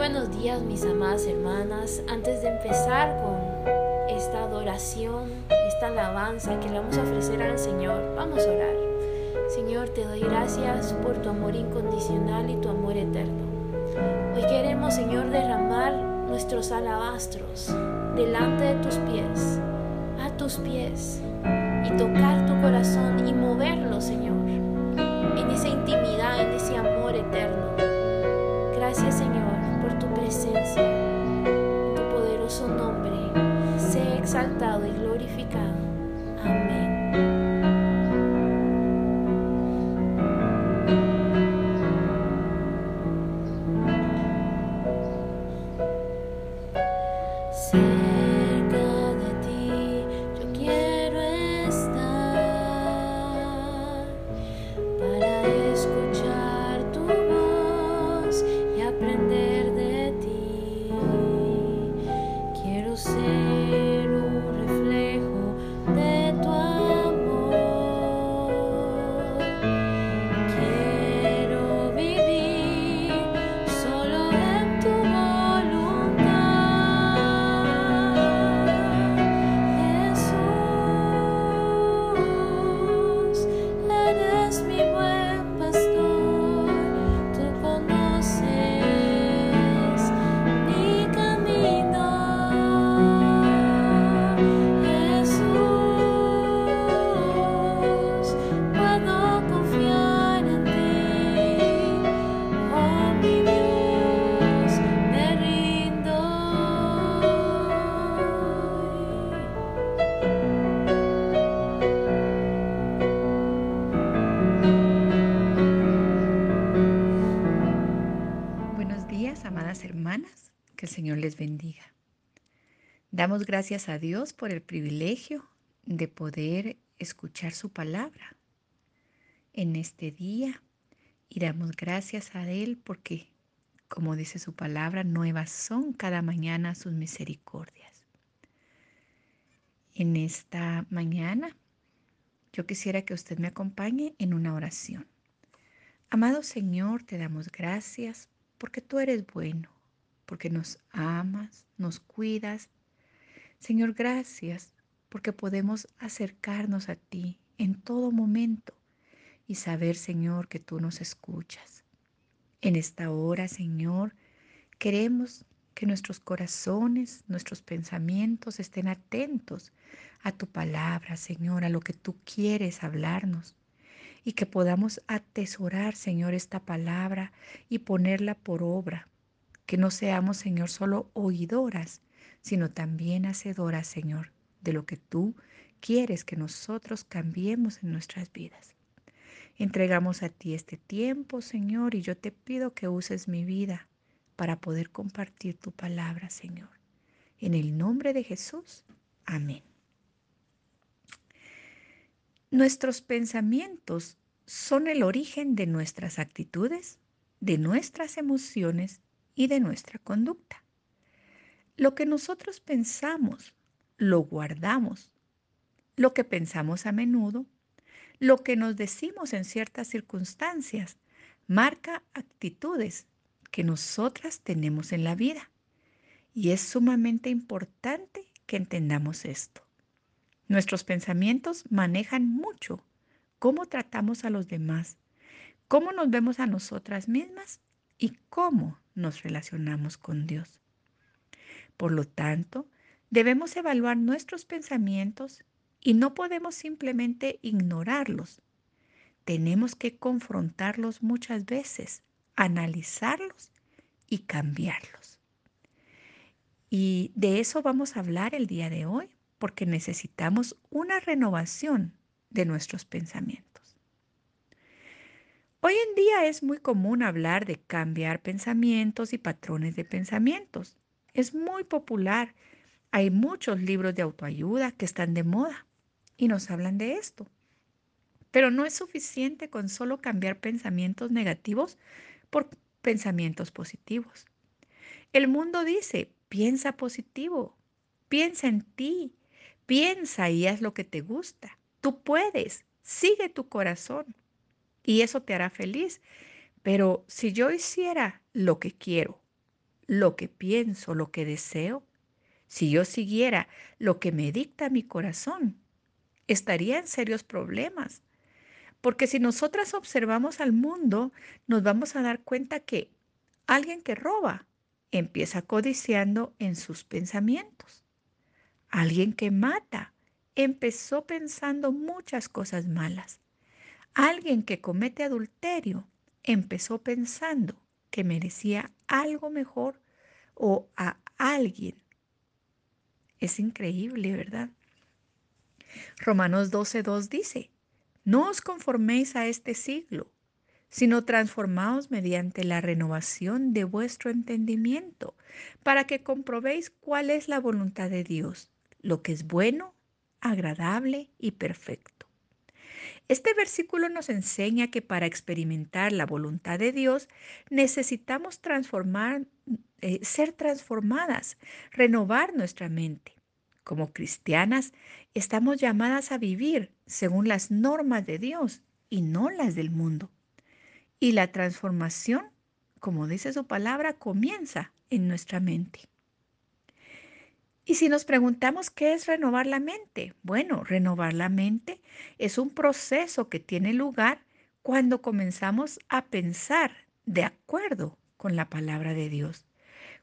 buenos días mis amadas hermanas. Antes de empezar con esta adoración, esta alabanza que le vamos a ofrecer al Señor, vamos a orar. Señor, te doy gracias por tu amor incondicional y tu amor eterno. Hoy queremos, Señor, derramar nuestros alabastros delante de tus pies, a tus pies, y tocar tu corazón y moverlo, Señor, en esa intimidad, en ese amor eterno. Gracias, Señor, por tu Damos gracias a Dios por el privilegio de poder escuchar su palabra en este día y damos gracias a Él porque, como dice su palabra, nuevas son cada mañana sus misericordias. En esta mañana yo quisiera que usted me acompañe en una oración. Amado Señor, te damos gracias porque tú eres bueno porque nos amas, nos cuidas. Señor, gracias porque podemos acercarnos a ti en todo momento y saber, Señor, que tú nos escuchas. En esta hora, Señor, queremos que nuestros corazones, nuestros pensamientos estén atentos a tu palabra, Señor, a lo que tú quieres hablarnos y que podamos atesorar, Señor, esta palabra y ponerla por obra que no seamos, Señor, solo oidoras, sino también hacedoras, Señor, de lo que tú quieres que nosotros cambiemos en nuestras vidas. Entregamos a ti este tiempo, Señor, y yo te pido que uses mi vida para poder compartir tu palabra, Señor. En el nombre de Jesús, amén. Nuestros pensamientos son el origen de nuestras actitudes, de nuestras emociones y de nuestra conducta. Lo que nosotros pensamos, lo guardamos. Lo que pensamos a menudo, lo que nos decimos en ciertas circunstancias, marca actitudes que nosotras tenemos en la vida. Y es sumamente importante que entendamos esto. Nuestros pensamientos manejan mucho cómo tratamos a los demás, cómo nos vemos a nosotras mismas y cómo nos relacionamos con Dios. Por lo tanto, debemos evaluar nuestros pensamientos y no podemos simplemente ignorarlos. Tenemos que confrontarlos muchas veces, analizarlos y cambiarlos. Y de eso vamos a hablar el día de hoy, porque necesitamos una renovación de nuestros pensamientos. Hoy en día es muy común hablar de cambiar pensamientos y patrones de pensamientos. Es muy popular. Hay muchos libros de autoayuda que están de moda y nos hablan de esto. Pero no es suficiente con solo cambiar pensamientos negativos por pensamientos positivos. El mundo dice, piensa positivo, piensa en ti, piensa y haz lo que te gusta. Tú puedes, sigue tu corazón y eso te hará feliz. Pero si yo hiciera lo que quiero, lo que pienso, lo que deseo, si yo siguiera lo que me dicta mi corazón, estaría en serios problemas. Porque si nosotras observamos al mundo, nos vamos a dar cuenta que alguien que roba empieza codiciando en sus pensamientos. Alguien que mata empezó pensando muchas cosas malas. Alguien que comete adulterio empezó pensando que merecía algo mejor o a alguien. Es increíble, ¿verdad? Romanos 12.2 dice, no os conforméis a este siglo, sino transformaos mediante la renovación de vuestro entendimiento, para que comprobéis cuál es la voluntad de Dios, lo que es bueno, agradable y perfecto. Este versículo nos enseña que para experimentar la voluntad de Dios necesitamos transformar, eh, ser transformadas, renovar nuestra mente. Como cristianas, estamos llamadas a vivir según las normas de Dios y no las del mundo. Y la transformación, como dice su palabra, comienza en nuestra mente. Y si nos preguntamos qué es renovar la mente, bueno, renovar la mente es un proceso que tiene lugar cuando comenzamos a pensar de acuerdo con la palabra de Dios.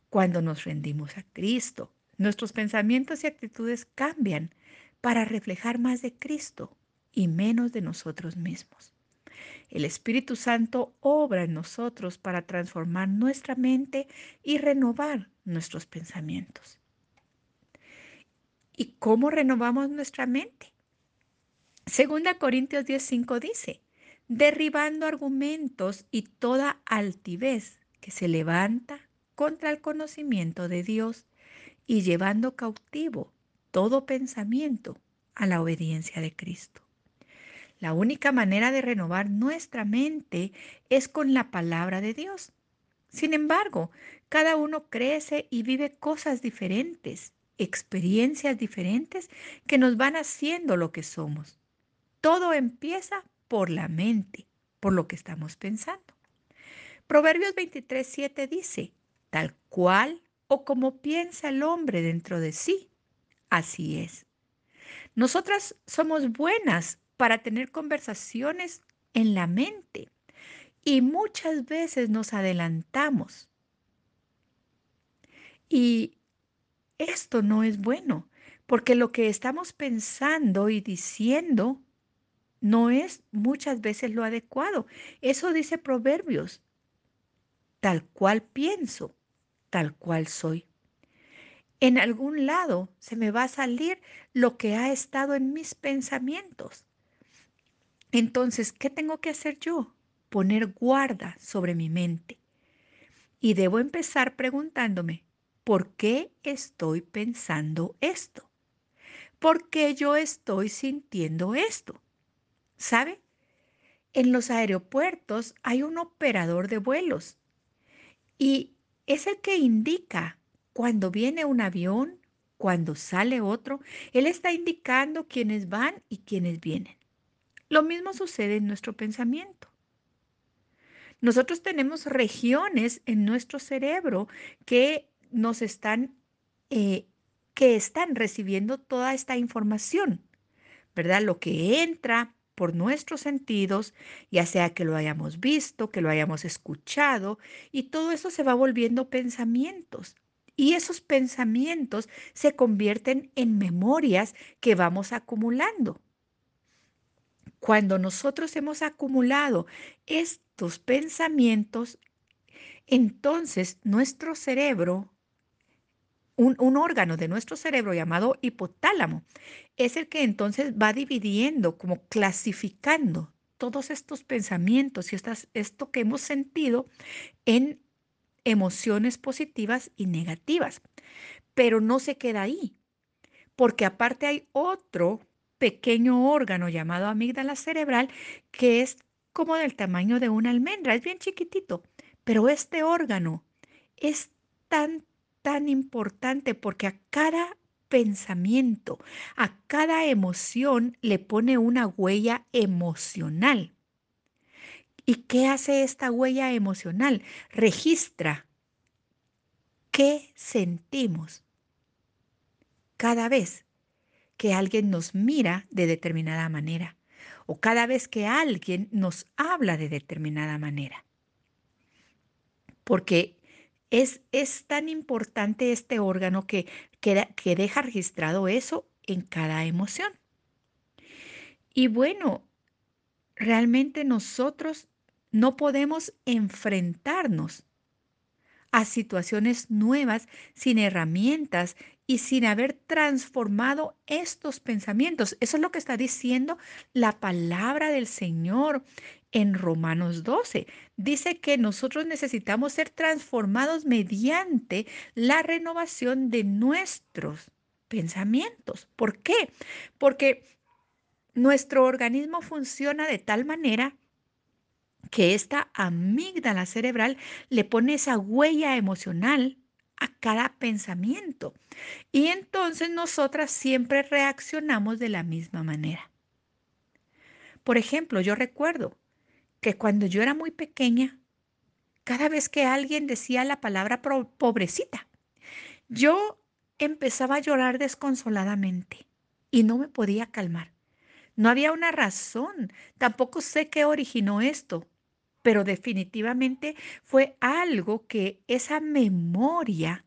Cuando nos rendimos a Cristo, nuestros pensamientos y actitudes cambian para reflejar más de Cristo y menos de nosotros mismos. El Espíritu Santo obra en nosotros para transformar nuestra mente y renovar nuestros pensamientos. ¿Y cómo renovamos nuestra mente? Segunda Corintios 10:5 dice, derribando argumentos y toda altivez que se levanta contra el conocimiento de Dios y llevando cautivo todo pensamiento a la obediencia de Cristo. La única manera de renovar nuestra mente es con la palabra de Dios. Sin embargo, cada uno crece y vive cosas diferentes experiencias diferentes que nos van haciendo lo que somos. Todo empieza por la mente, por lo que estamos pensando. Proverbios 23, 7 dice, tal cual o como piensa el hombre dentro de sí, así es. Nosotras somos buenas para tener conversaciones en la mente y muchas veces nos adelantamos. Y esto no es bueno, porque lo que estamos pensando y diciendo no es muchas veces lo adecuado. Eso dice Proverbios. Tal cual pienso, tal cual soy. En algún lado se me va a salir lo que ha estado en mis pensamientos. Entonces, ¿qué tengo que hacer yo? Poner guarda sobre mi mente. Y debo empezar preguntándome, ¿por qué estoy pensando esto? ¿Por qué yo estoy sintiendo esto? ¿Sabe? En los aeropuertos hay un operador de vuelos y es el que indica cuando viene un avión, cuando sale otro, él está indicando quiénes van y quiénes vienen. Lo mismo sucede en nuestro pensamiento. Nosotros tenemos regiones en nuestro cerebro que nos están, eh, que están recibiendo toda esta información, ¿verdad? Lo que entra por nuestros sentidos, ya sea que lo hayamos visto, que lo hayamos escuchado, y todo eso se va volviendo pensamientos. Y esos pensamientos se convierten en memorias que vamos acumulando. Cuando nosotros hemos acumulado estos pensamientos, entonces nuestro cerebro un, órgano de nuestro cerebro llamado hipotálamo es el que entonces va dividiendo, como clasificando todos estos pensamientos y estas, esto que hemos sentido en emociones positivas y negativas. Pero no se queda ahí, porque aparte hay otro pequeño órgano llamado amígdala cerebral que es como del tamaño de una almendra, es bien chiquitito, pero este órgano es tan tan importante porque a cada pensamiento, a cada emoción le pone una huella emocional. ¿Y qué hace esta huella emocional? Registra qué sentimos cada vez que alguien nos mira de determinada manera o cada vez que alguien nos habla de determinada manera. Porque es, es tan importante este órgano que, que, que deja registrado eso en cada emoción. Y bueno, realmente nosotros no podemos enfrentarnos a situaciones nuevas sin herramientas y sin haber transformado estos pensamientos. Eso es lo que está diciendo la palabra del Señor en Romanos 12. Dice que nosotros necesitamos ser transformados mediante la renovación de nuestros pensamientos. ¿Por qué? Porque nuestro organismo funciona de tal manera que esta amígdala cerebral le pone esa huella emocional a cada pensamiento. Y entonces nosotras siempre reaccionamos de la misma manera. Por ejemplo, yo recuerdo que cuando yo era muy pequeña, cada vez que alguien decía la palabra pobrecita, yo empezaba a llorar desconsoladamente y no me podía calmar. No había una razón, tampoco sé qué originó esto, pero definitivamente fue algo que esa memoria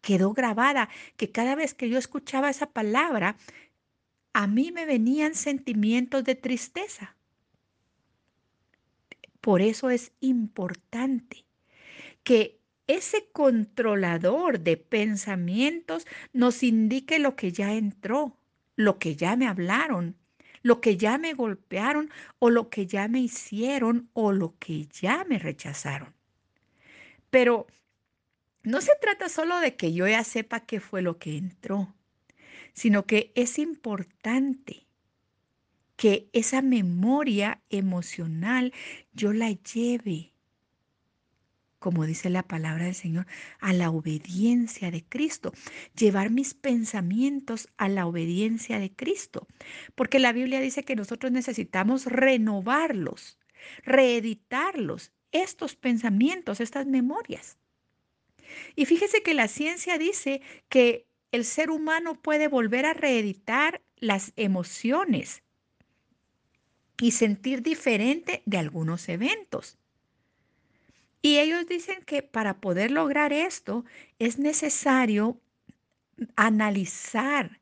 quedó grabada, que cada vez que yo escuchaba esa palabra, a mí me venían sentimientos de tristeza. Por eso es importante que ese controlador de pensamientos nos indique lo que ya entró, lo que ya me hablaron, lo que ya me golpearon o lo que ya me hicieron o lo que ya me rechazaron. Pero no se trata solo de que yo ya sepa qué fue lo que entró, sino que es importante que esa memoria emocional yo la lleve como dice la palabra del Señor, a la obediencia de Cristo, llevar mis pensamientos a la obediencia de Cristo, porque la Biblia dice que nosotros necesitamos renovarlos, reeditarlos, estos pensamientos, estas memorias. Y fíjese que la ciencia dice que el ser humano puede volver a reeditar las emociones y sentir diferente de algunos eventos. Y ellos dicen que para poder lograr esto es necesario analizar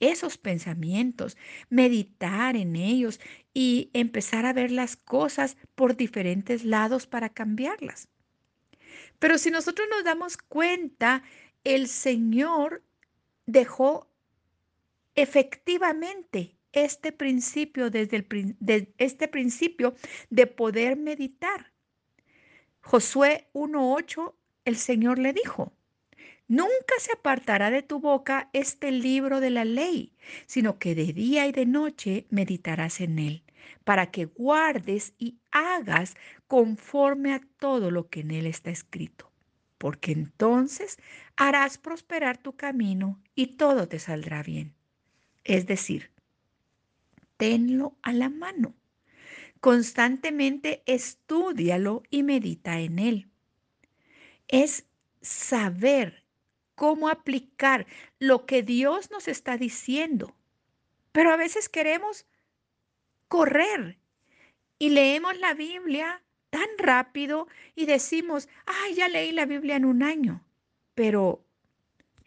esos pensamientos, meditar en ellos y empezar a ver las cosas por diferentes lados para cambiarlas. Pero si nosotros nos damos cuenta, el Señor dejó efectivamente este principio desde el, este principio de poder meditar. Josué 1.8, el Señor le dijo, Nunca se apartará de tu boca este libro de la ley, sino que de día y de noche meditarás en él, para que guardes y hagas conforme a todo lo que en él está escrito, porque entonces harás prosperar tu camino y todo te saldrá bien. Es decir, tenlo a la mano. Constantemente estudialo y medita en él. Es saber cómo aplicar lo que Dios nos está diciendo. Pero a veces queremos correr y leemos la Biblia tan rápido y decimos, ay, ya leí la Biblia en un año. Pero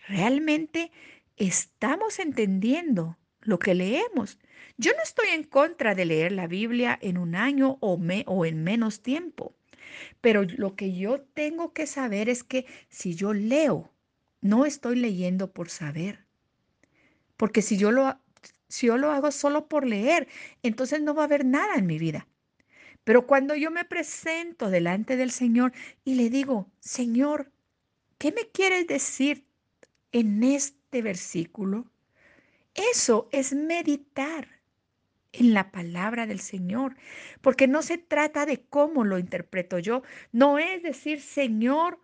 realmente estamos entendiendo lo que leemos. Yo no estoy en contra de leer la Biblia en un año o, o en menos tiempo, pero lo que yo tengo que saber es que si yo leo, no estoy leyendo por saber. Porque si yo lo, si yo lo hago solo por leer, entonces no va a haber nada en mi vida. Pero cuando yo me presento delante del Señor y le digo, Señor, ¿qué me quieres decir en este versículo? Eso es meditar en la palabra del Señor, porque no se trata de cómo lo interpreto yo, no es decir, Señor,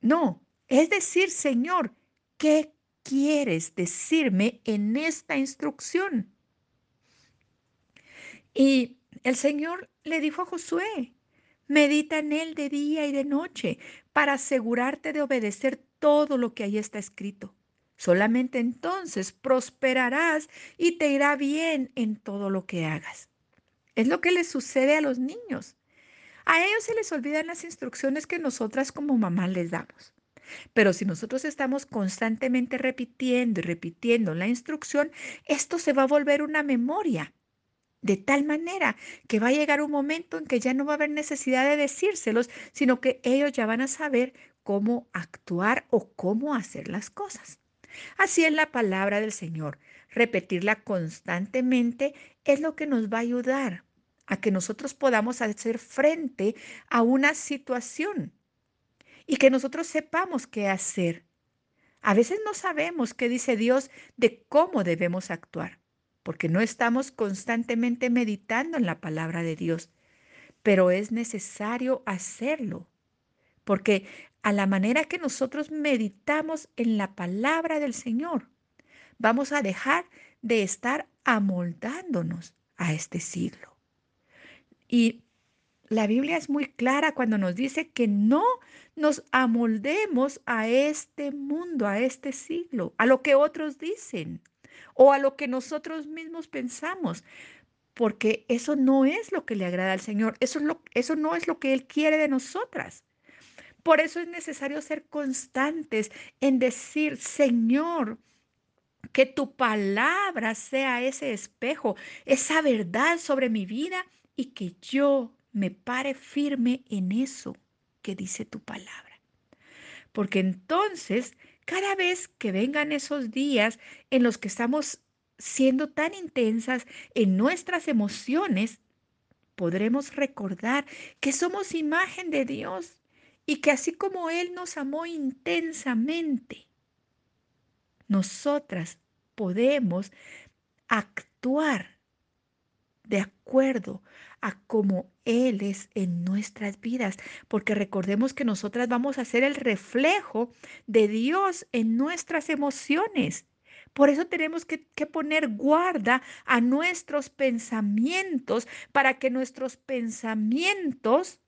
no, es decir, Señor, ¿qué quieres decirme en esta instrucción? Y el Señor le dijo a Josué, Medita en él de día y de noche para asegurarte de obedecer todo lo que ahí está escrito. Solamente entonces prosperarás y te irá bien en todo lo que hagas. Es lo que les sucede a los niños. A ellos se les olvidan las instrucciones que nosotras como mamá les damos. Pero si nosotros estamos constantemente repitiendo y repitiendo la instrucción, esto se va a volver una memoria. De tal manera que va a llegar un momento en que ya no va a haber necesidad de decírselos, sino que ellos ya van a saber cómo actuar o cómo hacer las cosas. Así es la palabra del Señor. Repetirla constantemente es lo que nos va a ayudar a que nosotros podamos hacer frente a una situación y que nosotros sepamos qué hacer. A veces no sabemos qué dice Dios de cómo debemos actuar, porque no estamos constantemente meditando en la palabra de Dios, pero es necesario hacerlo, porque a la manera que nosotros meditamos en la palabra del Señor, vamos a dejar de estar amoldándonos a este siglo. Y la Biblia es muy clara cuando nos dice que no nos amoldemos a este mundo, a este siglo, a lo que otros dicen o a lo que nosotros mismos pensamos, porque eso no es lo que le agrada al Señor, eso, es lo, eso no es lo que Él quiere de nosotras. Por eso es necesario ser constantes en decir, Señor, que tu palabra sea ese espejo, esa verdad sobre mi vida y que yo me pare firme en eso que dice tu palabra. Porque entonces, cada vez que vengan esos días en los que estamos siendo tan intensas en nuestras emociones, podremos recordar que somos imagen de Dios y que así como Él nos amó intensamente, nosotras podemos actuar de acuerdo a cómo Él es en nuestras vidas, porque recordemos que nosotras vamos a ser el reflejo de Dios en nuestras emociones. Por eso tenemos que, que, poner guarda a nuestros pensamientos para que nuestros pensamientos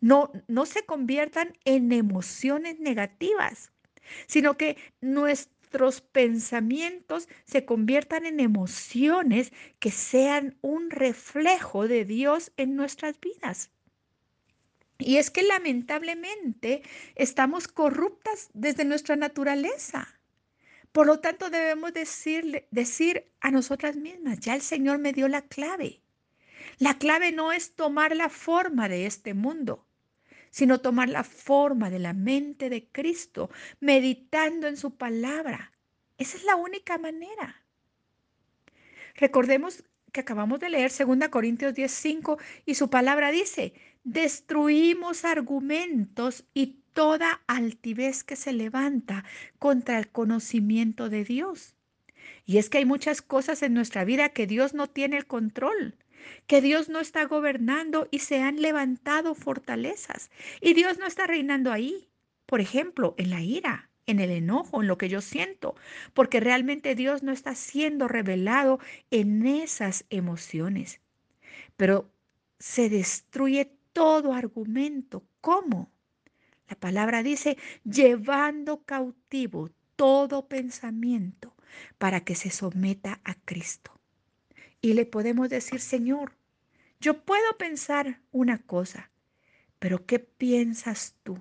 no, no se conviertan en emociones negativas, sino que nuestros pensamientos se conviertan en emociones que sean un reflejo de Dios en nuestras vidas. Y es que lamentablemente estamos corruptas desde nuestra naturaleza. Por lo tanto, debemos decirle, decir a nosotras mismas, ya el Señor me dio la clave. La clave no es tomar la forma de este mundo, sino tomar la forma de la mente de Cristo, meditando en su palabra. Esa es la única manera. Recordemos que acabamos de leer 2 Corintios 10:5 y su palabra dice, destruimos argumentos y toda altivez que se levanta contra el conocimiento de Dios. Y es que hay muchas cosas en nuestra vida que Dios no tiene el control que Dios no está gobernando y se han levantado fortalezas. Y Dios no está reinando ahí. Por ejemplo, en la ira, en el enojo, en lo que yo siento, porque realmente Dios no está siendo revelado en esas emociones. Pero se destruye todo argumento. ¿Cómo? La palabra dice, llevando cautivo todo pensamiento para que se someta a Cristo y le podemos decir, Señor, yo puedo pensar una cosa, pero ¿qué piensas tú?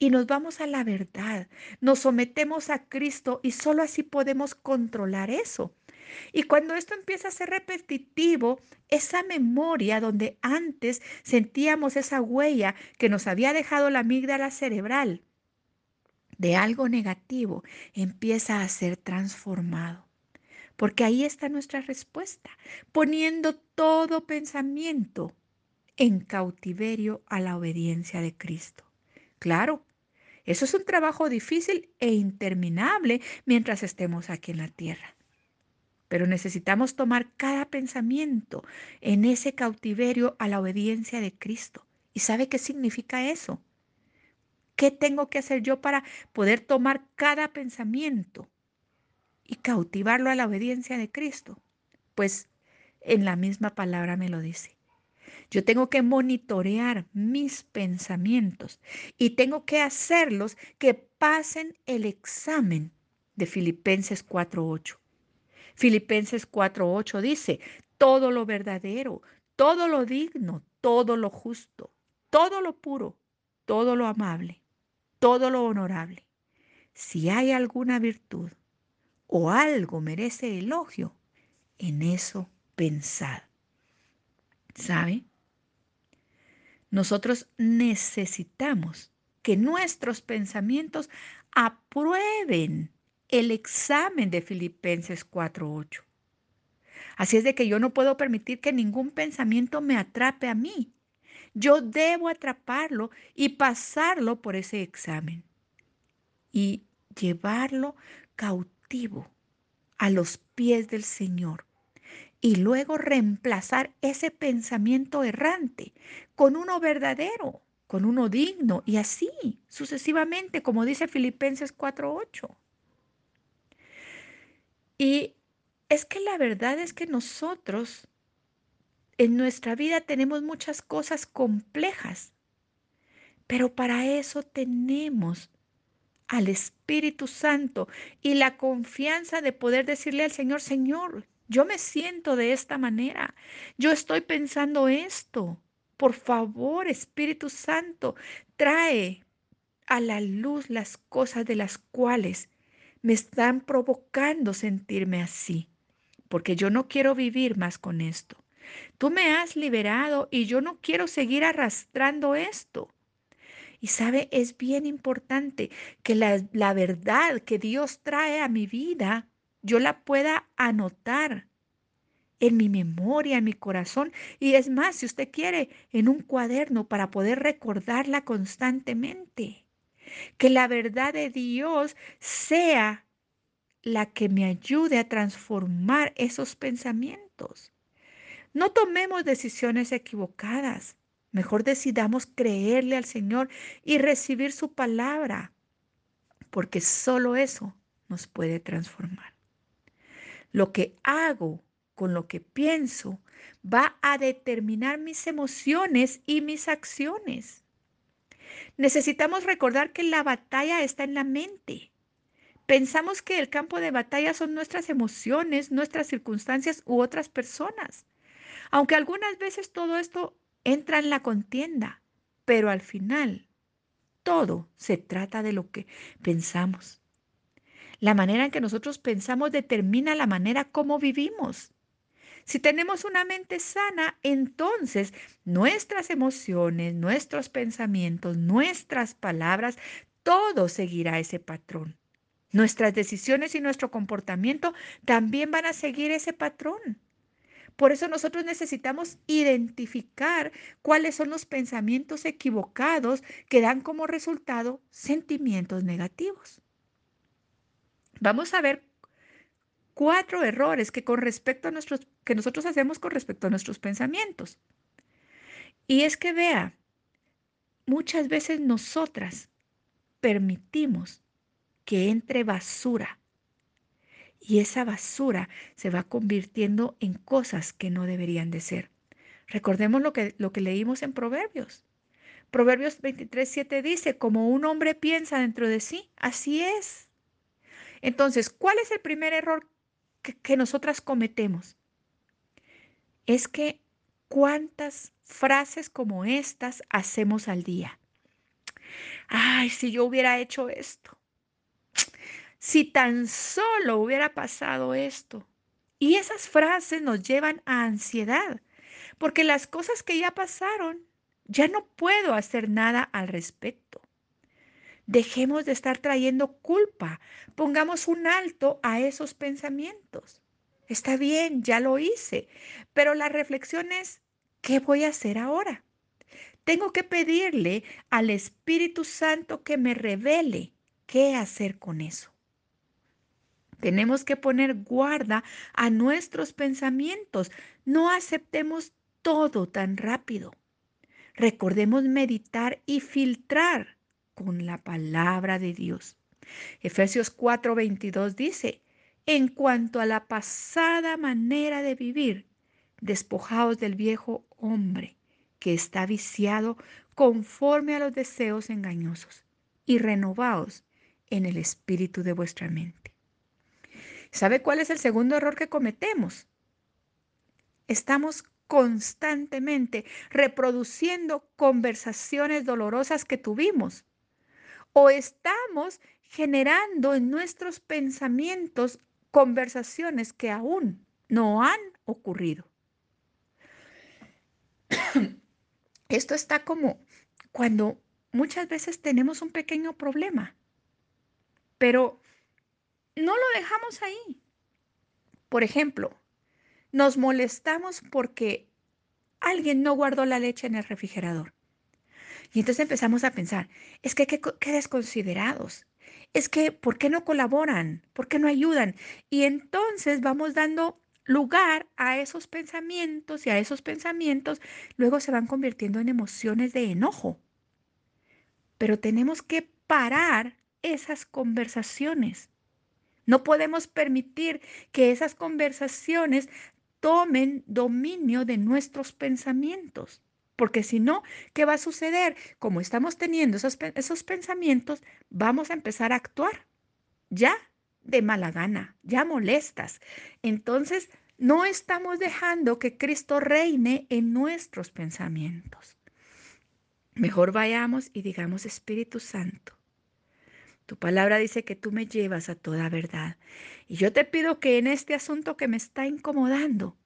Y nos vamos a la verdad, nos sometemos a Cristo y solo así podemos controlar eso. Y cuando esto empieza a ser repetitivo, esa memoria donde antes sentíamos esa huella que nos había dejado la amígdala cerebral de algo negativo, empieza a ser transformado porque ahí está nuestra respuesta, poniendo todo pensamiento en cautiverio a la obediencia de Cristo. Claro, eso es un trabajo difícil e interminable mientras estemos aquí en la tierra. Pero necesitamos tomar cada pensamiento en ese cautiverio a la obediencia de Cristo. ¿Y sabe qué significa eso? ¿Qué tengo que hacer yo para poder tomar cada pensamiento y cautivarlo a la obediencia de Cristo? Pues en la misma palabra me lo dice. Yo tengo que monitorear mis pensamientos y tengo que hacerlos que pasen el examen de Filipenses 4.8. Filipenses 4.8 dice, todo lo verdadero, todo lo digno, todo lo justo, todo lo puro, todo lo amable, todo lo honorable. Si hay alguna virtud o algo merece elogio, en eso pensad. ¿Sabe? Nosotros necesitamos que nuestros pensamientos aprueben el examen de Filipenses 4.8. Así es de que yo no puedo permitir que ningún pensamiento me atrape a mí. Yo debo atraparlo y pasarlo por ese examen y llevarlo cautivo a los pies del Señor y luego reemplazar ese pensamiento errante con uno verdadero, con uno digno y así sucesivamente, como dice Filipenses 4.8. Y es que la verdad es que nosotros en nuestra vida tenemos muchas cosas complejas, pero para eso tenemos al Espíritu Santo y la confianza de poder decirle al Señor, Señor, yo me siento de esta manera. Yo estoy pensando esto. Por favor, Espíritu Santo, trae a la luz las cosas de las cuales me están provocando sentirme así, porque yo no quiero vivir más con esto. Tú me has liberado y yo no quiero seguir arrastrando esto. Y sabe, es bien importante que la, la verdad que Dios trae a mi vida yo la pueda anotar en mi memoria, en mi corazón. Y es más, si usted quiere, en un cuaderno para poder recordarla constantemente. Que la verdad de Dios sea la que me ayude a transformar esos pensamientos. No tomemos decisiones equivocadas. Mejor decidamos creerle al Señor y recibir su palabra, porque solo eso nos puede transformar. Lo que hago con lo que pienso va a determinar mis emociones y mis acciones. Necesitamos recordar que la batalla está en la mente. Pensamos que el campo de batalla son nuestras emociones, nuestras circunstancias u otras personas. Aunque algunas veces todo esto entra en la contienda, pero al final todo se trata de lo que pensamos. La manera en que nosotros pensamos determina la manera como vivimos. Si tenemos una mente sana, entonces nuestras emociones, nuestros pensamientos, nuestras palabras, todo seguirá ese patrón. Nuestras decisiones y nuestro comportamiento también van a seguir ese patrón. Por eso nosotros necesitamos identificar cuáles son los pensamientos equivocados que dan como resultado sentimientos negativos. Vamos a ver cuatro errores que con respecto a nuestros que nosotros hacemos con respecto a nuestros pensamientos. Y es que vea, muchas veces nosotras permitimos que entre basura y esa basura se va convirtiendo en cosas que no deberían de ser. Recordemos lo que, lo que leímos en Proverbios. Proverbios 23, 7 dice, como un hombre piensa dentro de sí, así es. Entonces, ¿cuál es el primer error que, que nosotras cometemos? Es que cuántas frases como estas hacemos al día. Ay, si yo hubiera hecho esto. Si tan solo hubiera pasado esto. Y esas frases nos llevan a ansiedad, porque las cosas que ya pasaron, ya no puedo hacer nada al respecto. Dejemos de estar trayendo culpa. Pongamos un alto a esos pensamientos. Está bien, ya lo hice, pero la reflexión es, ¿qué voy a hacer ahora? Tengo que pedirle al Espíritu Santo que me revele qué hacer con eso. Tenemos que poner guarda a nuestros pensamientos. No aceptemos todo tan rápido. Recordemos meditar y filtrar con la palabra de Dios. Efesios 4:22 dice, en cuanto a la pasada manera de vivir, despojaos del viejo hombre que está viciado conforme a los deseos engañosos y renovaos en el espíritu de vuestra mente. ¿Sabe cuál es el segundo error que cometemos? Estamos constantemente reproduciendo conversaciones dolorosas que tuvimos o estamos generando en nuestros pensamientos conversaciones que aún no han ocurrido. Esto está como cuando muchas veces tenemos un pequeño problema, pero no lo dejamos ahí. Por ejemplo, nos molestamos porque alguien no guardó la leche en el refrigerador. Y entonces empezamos a pensar, es que qué, desconsiderados, es que ¿por qué no colaboran? ¿Por qué no ayudan? Y entonces vamos dando lugar a esos pensamientos y a esos pensamientos luego se van convirtiendo en emociones de enojo. Pero tenemos que parar esas conversaciones. No podemos permitir que esas conversaciones tomen dominio de nuestros pensamientos. Porque si no, ¿qué va a suceder? Como estamos teniendo esos, esos, pensamientos, vamos a empezar a actuar ya de mala gana, ya molestas. Entonces, no estamos dejando que Cristo reine en nuestros pensamientos. Mejor vayamos y digamos, Espíritu Santo, tu palabra dice que tú me llevas a toda verdad. Y yo te pido que en este asunto que me está incomodando,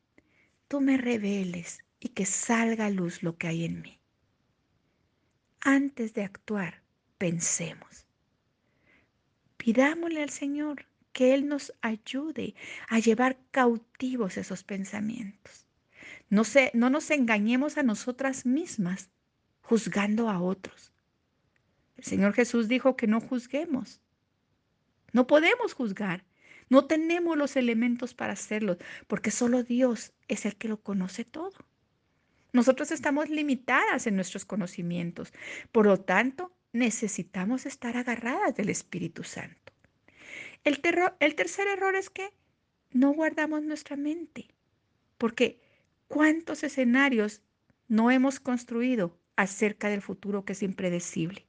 tú me reveles y que salga a luz lo que hay en mí. Antes de actuar, pensemos. Pidámosle al Señor que Él nos ayude a llevar cautivos esos pensamientos. No, no nos engañemos a nosotras mismas juzgando a otros. El Señor Jesús dijo que no juzguemos. No podemos juzgar. No tenemos los elementos para hacerlo, porque solo Dios es el que lo conoce todo. Nosotros estamos limitadas en nuestros conocimientos. Por lo tanto, necesitamos estar agarradas del Espíritu Santo. El, el tercer error es que no guardamos nuestra mente, porque ¿cuántos escenarios no hemos construido acerca del futuro que es impredecible?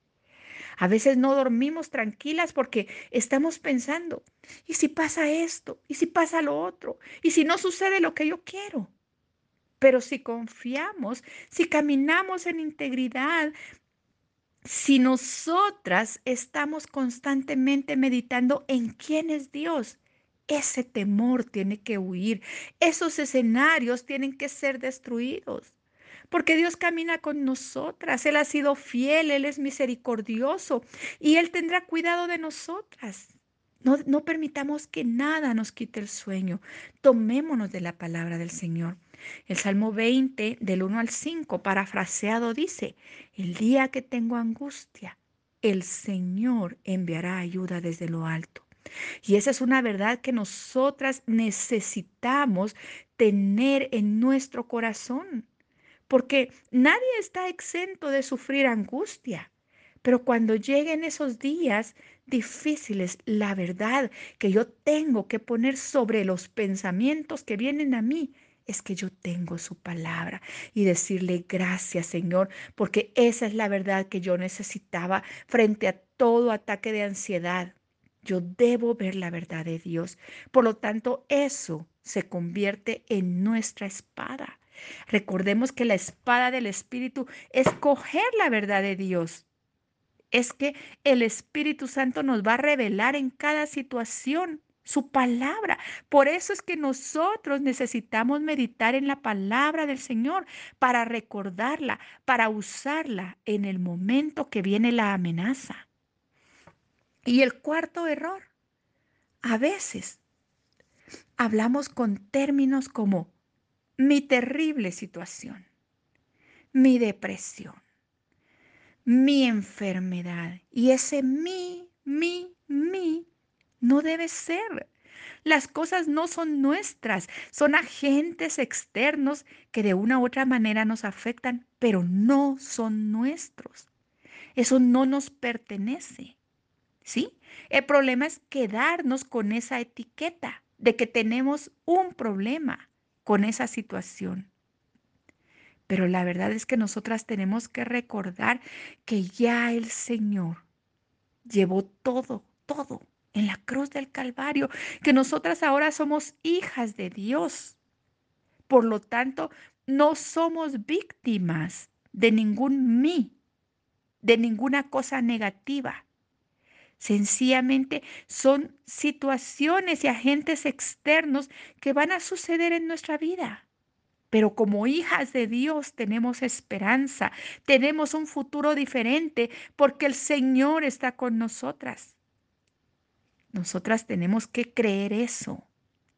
A veces no dormimos tranquilas porque estamos pensando, ¿y si pasa esto? ¿Y si pasa lo otro? ¿Y si no sucede lo que yo quiero? Pero si confiamos, si caminamos en integridad, si nosotras estamos constantemente meditando en quién es Dios, ese temor tiene que huir, esos escenarios tienen que ser destruidos porque Dios camina con nosotras, Él ha sido fiel, Él es misericordioso y Él tendrá cuidado de nosotras. No, no, permitamos que nada nos quite el sueño. Tomémonos de la palabra del Señor. El Salmo 20, del 1 al 5, parafraseado, dice, el día que tengo angustia, el Señor enviará ayuda desde lo alto. Y esa es una verdad que nosotras necesitamos tener en nuestro corazón porque nadie está exento de sufrir angustia. Pero cuando lleguen esos días difíciles, la verdad que yo tengo que poner sobre los pensamientos que vienen a mí es que yo tengo su palabra y decirle gracias Señor, porque esa es la verdad que yo necesitaba frente a todo ataque de ansiedad. Yo debo ver la verdad de Dios. Por lo tanto, eso se convierte en nuestra espada. Recordemos que la espada del Espíritu es coger la verdad de Dios. Es que el Espíritu Santo nos va a revelar en cada situación su palabra. Por eso es que nosotros necesitamos meditar en la palabra del Señor para recordarla, para usarla en el momento que viene la amenaza. Y el cuarto error, a veces hablamos con términos como mi terrible situación, mi depresión, mi enfermedad. Y ese mi, mi, mi no debe ser. Las cosas no son nuestras, son agentes externos que de una u otra manera nos afectan, pero no son nuestros. Eso no nos pertenece. ¿Sí? El problema es quedarnos con esa etiqueta de que tenemos un problema con esa situación. Pero la verdad es que nosotras tenemos que recordar que ya el Señor llevó todo, todo en la cruz del Calvario, que nosotras ahora somos hijas de Dios. Por lo tanto, no somos víctimas de ningún mí, de ninguna cosa negativa. Sencillamente son situaciones y agentes externos que van a suceder en nuestra vida. Pero como hijas de Dios tenemos esperanza, tenemos un futuro diferente porque el Señor está con nosotras. Nosotras tenemos que creer eso.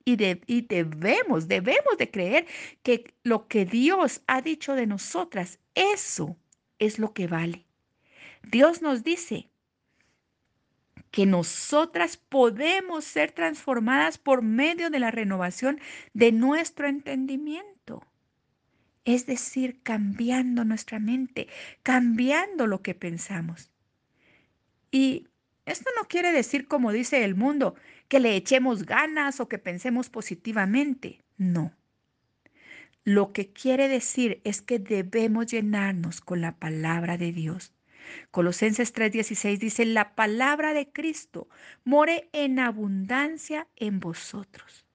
Y, y, debemos, debemos de creer que lo que Dios ha dicho de nosotras, eso es lo que vale. Dios nos dice, que nosotras podemos ser transformadas por medio de la renovación de nuestro entendimiento. Es decir, cambiando nuestra mente, cambiando lo que pensamos. Y esto no quiere decir, como dice el mundo, que le echemos ganas o que pensemos positivamente. No. Lo que quiere decir es que debemos llenarnos con la palabra de Dios Colosenses 3:16 dice, la palabra de Cristo more en abundancia en vosotros.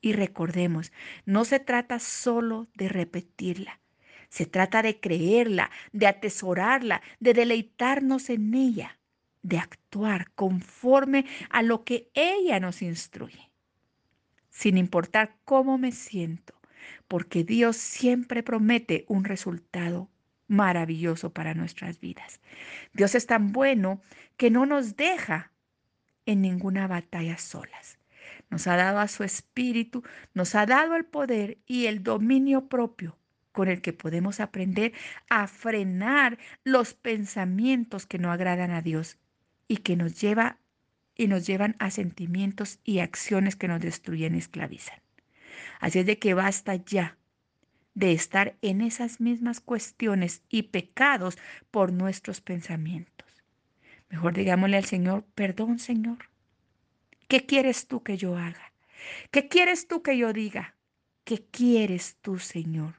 Y recordemos, no se trata solo de repetirla, se trata de creerla, de atesorarla, de deleitarnos en ella, de actuar conforme a lo que ella nos instruye, sin importar cómo me siento, porque Dios siempre promete un resultado maravilloso para nuestras vidas. Dios es tan bueno que no nos deja en ninguna batalla solas. Nos ha dado a su espíritu, nos ha dado el poder y el dominio propio con el que podemos aprender a frenar los pensamientos que no agradan a Dios y que nos lleva y nos llevan a sentimientos y acciones que nos destruyen y esclavizan. Así es de que basta ya de estar en esas mismas cuestiones y pecados por nuestros pensamientos. Mejor digámosle al Señor, perdón Señor. ¿Qué quieres tú que yo haga? ¿Qué quieres tú que yo diga? ¿Qué quieres tú, Señor?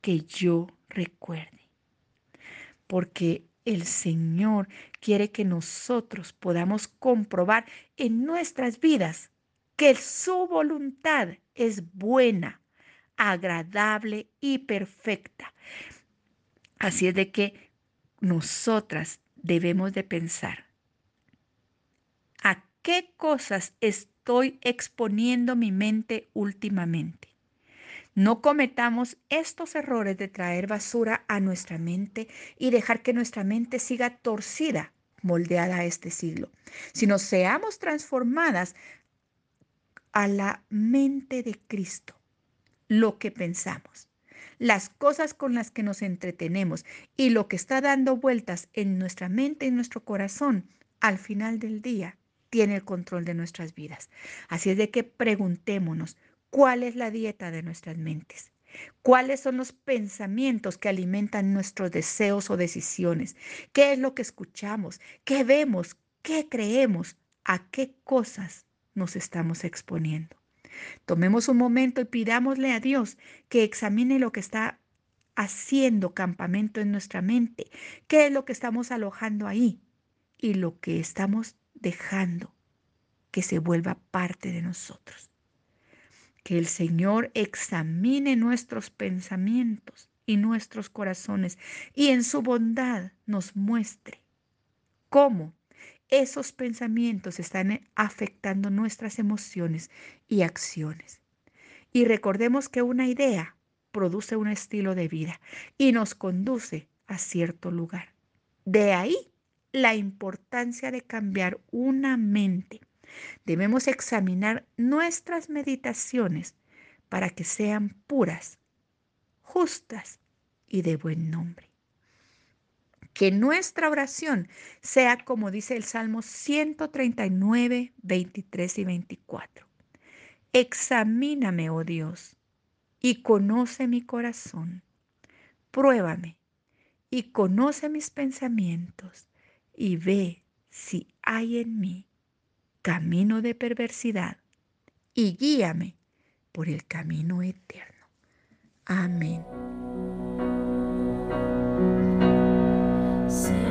Que yo recuerde. Porque el Señor quiere que nosotros podamos comprobar en nuestras vidas que su voluntad es buena, agradable y perfecta. Así es de que nosotras debemos de pensar, ¿a qué cosas estoy exponiendo mi mente últimamente? No cometamos estos errores de traer basura a nuestra mente y dejar que nuestra mente siga torcida, moldeada a este siglo, sino seamos transformadas a la mente de Cristo lo que pensamos, las cosas con las que nos entretenemos y lo que está dando vueltas en nuestra mente y nuestro corazón, al final del día tiene el control de nuestras vidas. Así es de que preguntémonos, ¿cuál es la dieta de nuestras mentes? ¿Cuáles son los pensamientos que alimentan nuestros deseos o decisiones? ¿Qué es lo que escuchamos? ¿Qué vemos? ¿Qué creemos? ¿A qué cosas nos estamos exponiendo? Tomemos un momento y pidámosle a Dios que examine lo que está haciendo campamento en nuestra mente, qué es lo que estamos alojando ahí y lo que estamos dejando que se vuelva parte de nosotros. Que el Señor examine nuestros pensamientos y nuestros corazones y en su bondad nos muestre cómo esos pensamientos están afectando nuestras emociones y acciones. Y recordemos que una idea produce un estilo de vida y nos conduce a cierto lugar. De ahí la importancia de cambiar una mente. Debemos examinar nuestras meditaciones para que sean puras, justas y de buen nombre. Que nuestra oración sea como dice el Salmo 139, 23 y 24. Examíname, oh Dios, y conoce mi corazón. Pruébame y conoce mis pensamientos y ve si hay en mí camino de perversidad y guíame por el camino eterno. Amén. see.